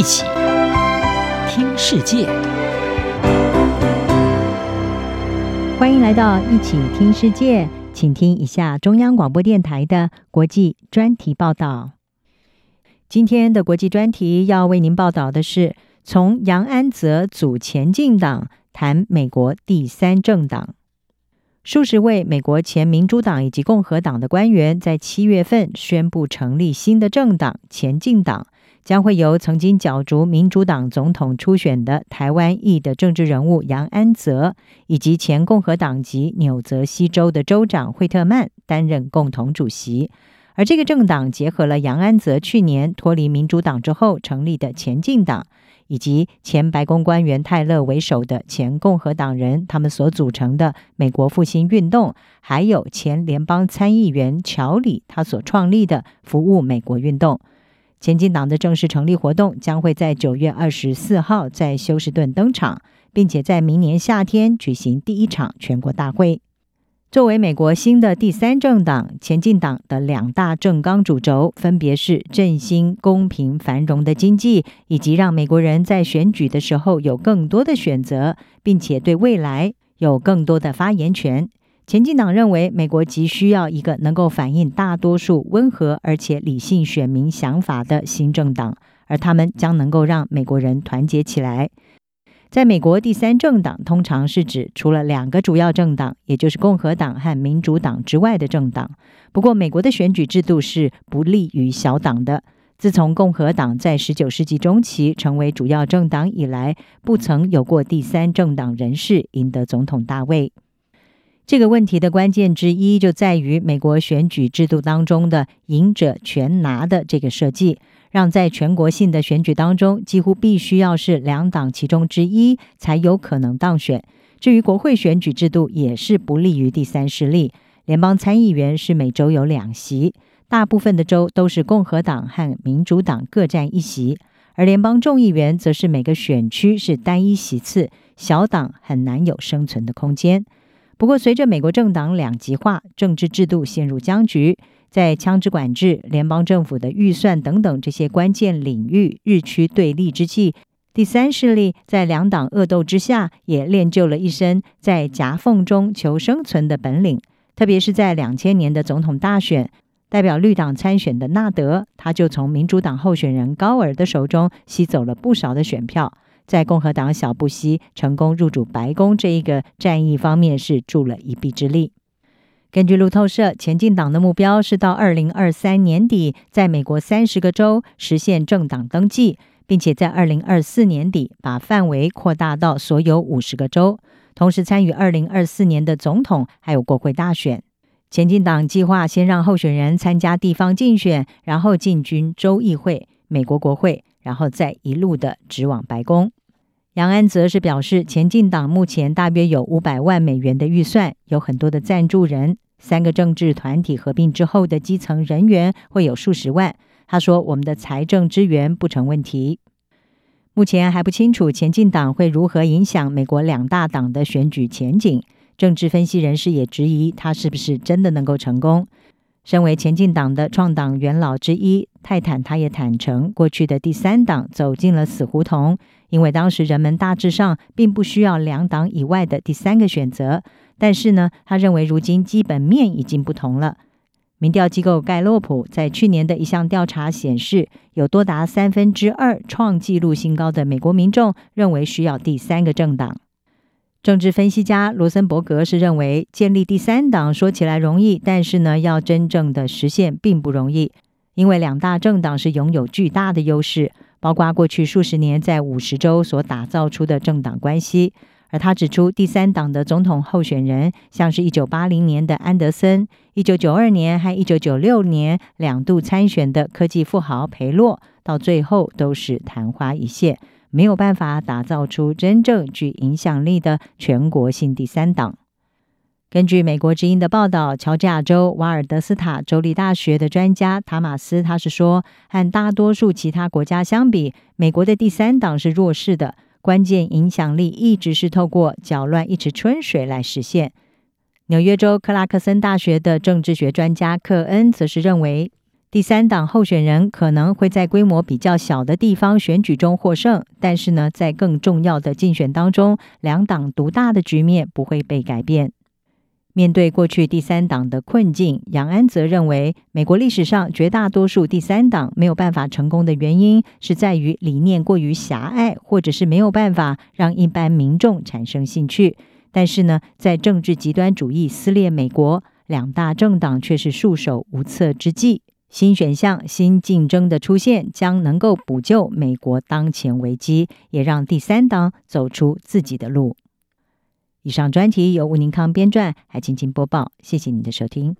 一起听世界，欢迎来到一起听世界，请听一下中央广播电台的国际专题报道。今天的国际专题要为您报道的是，从杨安泽组前进党谈美国第三政党。数十位美国前民主党以及共和党的官员在七月份宣布成立新的政党——前进党，将会由曾经角逐民主党总统初选的台湾裔的政治人物杨安泽，以及前共和党籍纽泽西州的州长惠特曼担任共同主席。而这个政党结合了杨安泽去年脱离民主党之后成立的前进党。以及前白宫官员泰勒为首的前共和党人，他们所组成的美国复兴运动，还有前联邦参议员乔里他所创立的服务美国运动。前进党的正式成立活动将会在九月二十四号在休斯顿登场，并且在明年夏天举行第一场全国大会。作为美国新的第三政党，前进党的两大政纲主轴分别是振兴公平繁荣的经济，以及让美国人在选举的时候有更多的选择，并且对未来有更多的发言权。前进党认为，美国急需要一个能够反映大多数温和而且理性选民想法的新政党，而他们将能够让美国人团结起来。在美国，第三政党通常是指除了两个主要政党，也就是共和党和民主党之外的政党。不过，美国的选举制度是不利于小党的。自从共和党在十九世纪中期成为主要政党以来，不曾有过第三政党人士赢得总统大位。这个问题的关键之一就在于美国选举制度当中的“赢者全拿”的这个设计。让在全国性的选举当中，几乎必须要是两党其中之一才有可能当选。至于国会选举制度，也是不利于第三势力。联邦参议员是每周有两席，大部分的州都是共和党和民主党各占一席，而联邦众议员则是每个选区是单一席次，小党很难有生存的空间。不过，随着美国政党两极化，政治制度陷入僵局。在枪支管制、联邦政府的预算等等这些关键领域日趋对立之际，第三势力在两党恶斗之下，也练就了一身在夹缝中求生存的本领。特别是在两千年的总统大选，代表绿党参选的纳德，他就从民主党候选人高尔的手中吸走了不少的选票，在共和党小布希成功入主白宫这一个战役方面是助了一臂之力。根据路透社，前进党的目标是到二零二三年底，在美国三十个州实现政党登记，并且在二零二四年底把范围扩大到所有五十个州，同时参与二零二四年的总统还有国会大选。前进党计划先让候选人参加地方竞选，然后进军州议会、美国国会，然后再一路的直往白宫。杨安则是表示，前进党目前大约有五百万美元的预算，有很多的赞助人。三个政治团体合并之后的基层人员会有数十万。他说：“我们的财政支援不成问题。”目前还不清楚前进党会如何影响美国两大党的选举前景。政治分析人士也质疑他是不是真的能够成功。身为前进党的创党元老之一，泰坦他也坦承，过去的第三党走进了死胡同。因为当时人们大致上并不需要两党以外的第三个选择，但是呢，他认为如今基本面已经不同了。民调机构盖洛普在去年的一项调查显示，有多达三分之二创纪录新高的美国民众认为需要第三个政党。政治分析家罗森伯格是认为，建立第三党说起来容易，但是呢，要真正的实现并不容易，因为两大政党是拥有巨大的优势。包括过去数十年在五十州所打造出的政党关系，而他指出，第三党的总统候选人，像是一九八零年的安德森，一九九二年和一九九六年两度参选的科技富豪裴洛，到最后都是昙花一现，没有办法打造出真正具影响力的全国性第三党。根据美国之音的报道，乔治亚州瓦尔德斯塔州立大学的专家塔马斯，他是说，和大多数其他国家相比，美国的第三党是弱势的，关键影响力一直是透过搅乱一池春水来实现。纽约州克拉克森大学的政治学专家克恩则是认为，第三党候选人可能会在规模比较小的地方选举中获胜，但是呢，在更重要的竞选当中，两党独大的局面不会被改变。面对过去第三党的困境，杨安则认为，美国历史上绝大多数第三党没有办法成功的原因，是在于理念过于狭隘，或者是没有办法让一般民众产生兴趣。但是呢，在政治极端主义撕裂美国，两大政党却是束手无策之际。新选项、新竞争的出现，将能够补救美国当前危机，也让第三党走出自己的路。以上专题由吴宁康编撰，还请播报。谢谢您的收听。